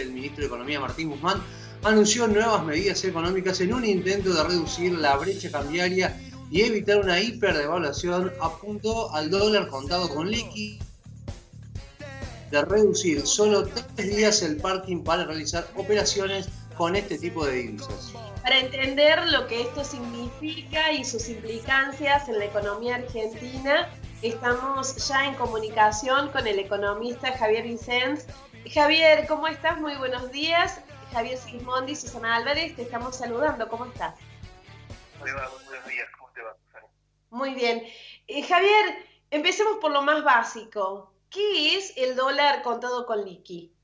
el ministro de Economía Martín Guzmán anunció nuevas medidas económicas en un intento de reducir la brecha cambiaria y evitar una hiperdevaluación. Apuntó al dólar contado con liqui de reducir solo tres días el parking para realizar operaciones con este tipo de divisas. Para entender lo que esto significa y sus implicancias en la economía argentina, estamos ya en comunicación con el economista Javier Vicens. Javier, ¿cómo estás? Muy buenos días. Javier Sigismondi, Susana Álvarez, te estamos saludando. ¿Cómo estás? Muy buenos días. ¿Cómo te va, Susana? Muy bien. Eh, Javier, empecemos por lo más básico. ¿Qué es el dólar contado con liqui?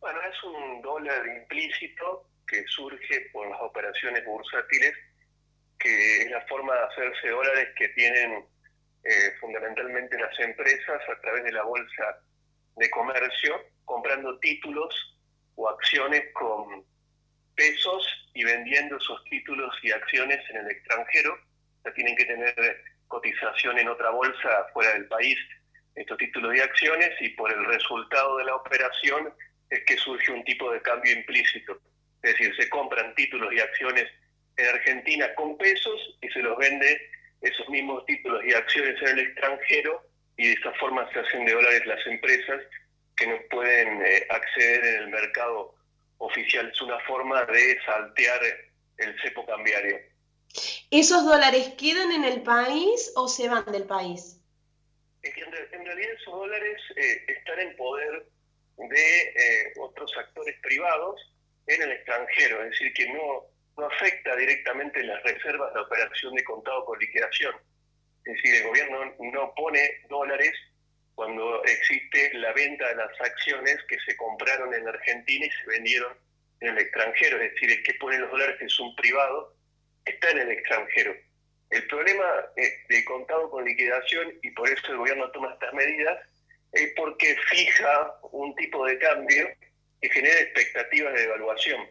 Bueno, es un dólar implícito que surge por las operaciones bursátiles, que es la forma de hacerse dólares que tienen eh, fundamentalmente las empresas a través de la bolsa de comercio, comprando títulos o acciones con pesos y vendiendo esos títulos y acciones en el extranjero. O tienen que tener cotización en otra bolsa fuera del país estos títulos y acciones y por el resultado de la operación es que surge un tipo de cambio implícito. Es decir, se compran títulos y acciones en Argentina con pesos y se los vende esos mismos títulos y acciones en el extranjero y de esta forma se hacen de dólares las empresas que no pueden eh, acceder en el mercado oficial. Es una forma de saltear el cepo cambiario. ¿Esos dólares quedan en el país o se van del país? en, realidad esos dólares eh, están en poder de eh, otros actores privados en el extranjero, es decir, que no, no afecta directamente las reservas de operación de contado con liquidación. Es decir, el gobierno no pone dólares cuando existe la venta de las acciones que se compraron en Argentina y se vendieron en el extranjero. Es decir, el que pone los dólares, es un privado, está en el extranjero. El problema de contado con liquidación, y por eso el gobierno toma estas medidas, es porque fija un tipo de cambio que genera expectativas de devaluación.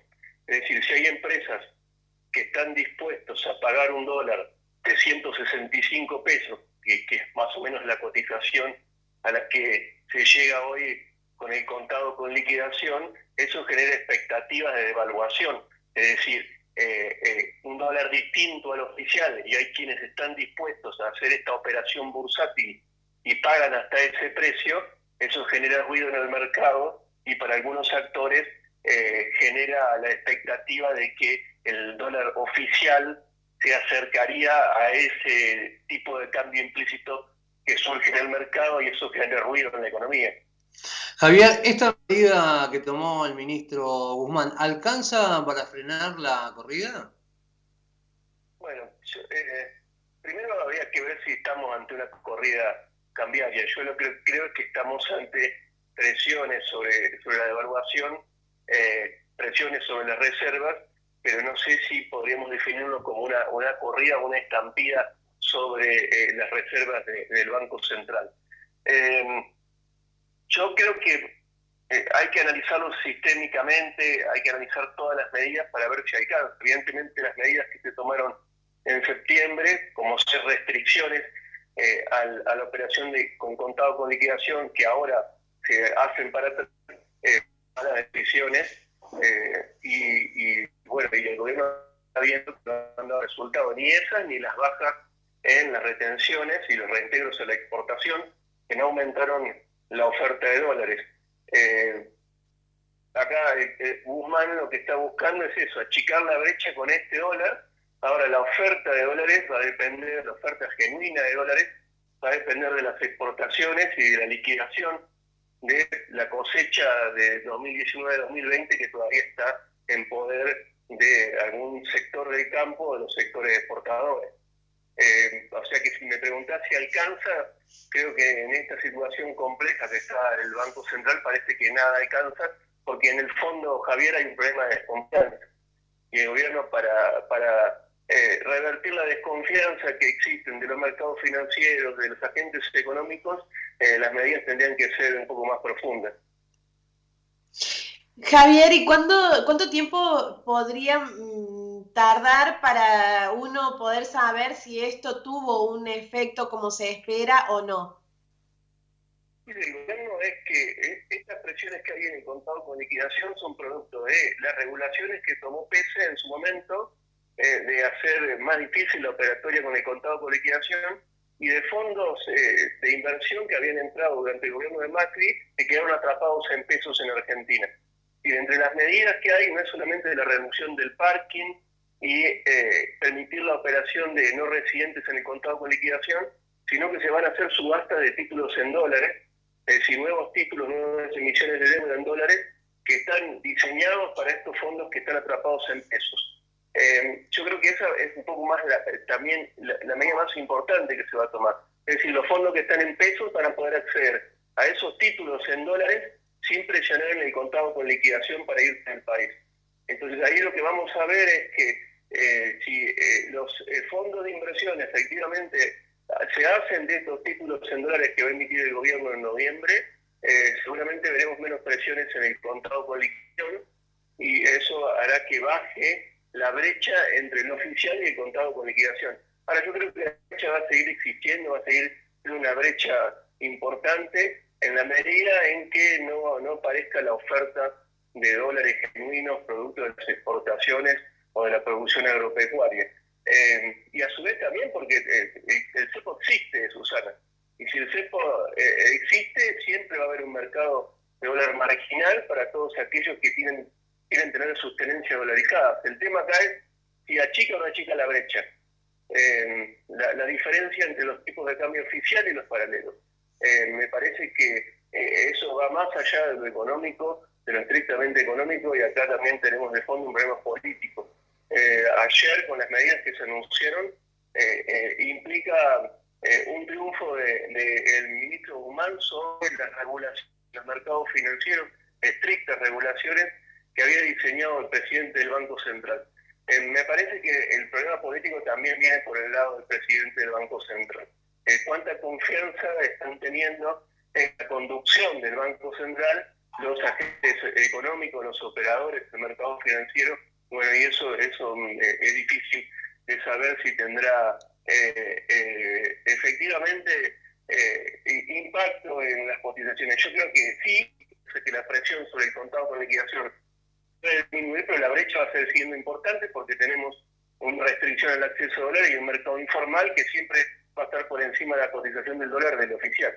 Es decir, si hay empresas que están dispuestos a pagar un dólar de 165 pesos, que, que, es más o menos la cotización a la que se llega hoy con el contado con liquidación, eso genera expectativas de devaluación. Es decir, eh, eh, un dólar distinto al oficial y hay quienes están dispuestos a hacer esta operación bursátil y pagan hasta ese precio, eso genera ruido en el mercado y para algunos actores eh, genera la expectativa de que el dólar oficial se acercaría a ese tipo de cambio implícito que surge en el mercado y eso genera ruido en la economía. Javier, esta medida que tomó el ministro Guzmán, ¿alcanza para frenar la corrida? Bueno, eh, primero habría que ver si estamos ante una corrida cambiaria. Yo lo que creo es que estamos ante presiones sobre, sobre la devaluación, eh, presiones sobre las reservas, pero no sé si podríamos definirlo como una, una corrida una estampida sobre eh, las reservas del Banco Central. Yo creo que eh, hay que analizarlo sistémicamente, hay que analizar todas las medidas para ver si hay casos. Evidentemente las medidas que se tomaron en septiembre, como ser restricciones eh, a la operación de, con contado con liquidación, que ahora se hacen para, eh, las decisiones, eh, y, bueno, y el gobierno está viendo que no han dado resultado ni esas ni las bajas en las retenciones y los reintegros a la exportación, que no aumentaron la oferta de dólares. Eh, acá eh, eh, Guzmán lo que está buscando es eso, achicar la brecha con este dólar. Ahora la oferta de dólares va a depender, la oferta genuina de dólares va a depender de las exportaciones y de la liquidación de la cosecha de 2019-2020 que todavía está en poder de algún sector del campo, de los sectores exportadores. Eh, o sea que si me preguntás si alcanza, creo que en esta situación compleja que está el Banco Central parece que nada alcanza, porque en el fondo, Javier, hay un problema de desconfianza. Y el gobierno para, para eh, revertir la desconfianza que existen de los mercados financieros, de los agentes económicos, eh, las medidas tendrían que ser un poco más profundas. Javier, ¿y cuándo, cuánto tiempo podría mm, tardar para uno poder saber si esto tuvo un efecto como se espera o no? del gobierno es que eh, estas presiones que hay en el contado con liquidación son producto de las regulaciones que tomó PESE en su momento eh, de hacer más difícil la operatoria con el contado con liquidación y de fondos eh, de inversión que habían entrado durante el gobierno de Macri que quedaron atrapados en pesos en Argentina. Y entre las medidas que hay no es solamente la reducción del parking y permitir la operación de no residentes en el contado con liquidación, sino que se van a hacer subastas de títulos en dólares es decir, nuevos títulos, nuevas emisiones de deuda en dólares que están diseñados para estos fondos que están atrapados en pesos. Eh, yo creo que esa es un poco más también la, medida más importante que se va a tomar. Es decir, los fondos que están en pesos van a poder acceder a esos títulos en dólares sin presionar en el contado con liquidación para irse al país. Entonces ahí lo que vamos a ver es que eh, si eh, los fondos de inversión efectivamente se hacen de estos títulos en dólares que va a emitir el gobierno en noviembre, eh, seguramente veremos menos presiones en el contado con liquidación y eso hará que baje la brecha entre el oficial y el contado con liquidación. Ahora, yo creo que la brecha va a seguir existiendo, va a seguir siendo una brecha importante en la medida en que no, no parezca la oferta de dólares genuinos producto de las exportaciones o de la producción agropecuaria. Eh, y a su vez también porque eh, el, cepo existe, Susana. Y si el cepo eh, existe, siempre va a haber un mercado de dólar marginal para todos aquellos que tienen, quieren tener sus tenencias dolarizadas. El tema acá es si achica o no achica la brecha. La, la, diferencia entre los tipos de cambio oficial y los paralelos. me parece que eso va más allá de lo económico, de lo estrictamente económico, y acá también tenemos de fondo un problema político eh, ayer con las medidas que se anunciaron eh, eh, implica un triunfo del de, ministro Guzmán sobre las regulaciones, los mercados financieros, estrictas regulaciones que había diseñado el presidente del Banco Central. me parece que el problema político también viene por el lado del presidente del Banco Central. ¿Cuánta confianza están teniendo en la conducción del Banco Central los agentes económicos, los operadores del mercado financiero bueno, y eso, eso mm, eh, es difícil de saber si tendrá eh, eh, efectivamente impacto en las cotizaciones. Yo creo que sí, que la presión sobre el contado con liquidación puede disminuir, pero la brecha va a seguir siendo importante porque tenemos una restricción al acceso a dólar y un mercado informal que siempre va a estar por encima de la cotización del dólar del oficial.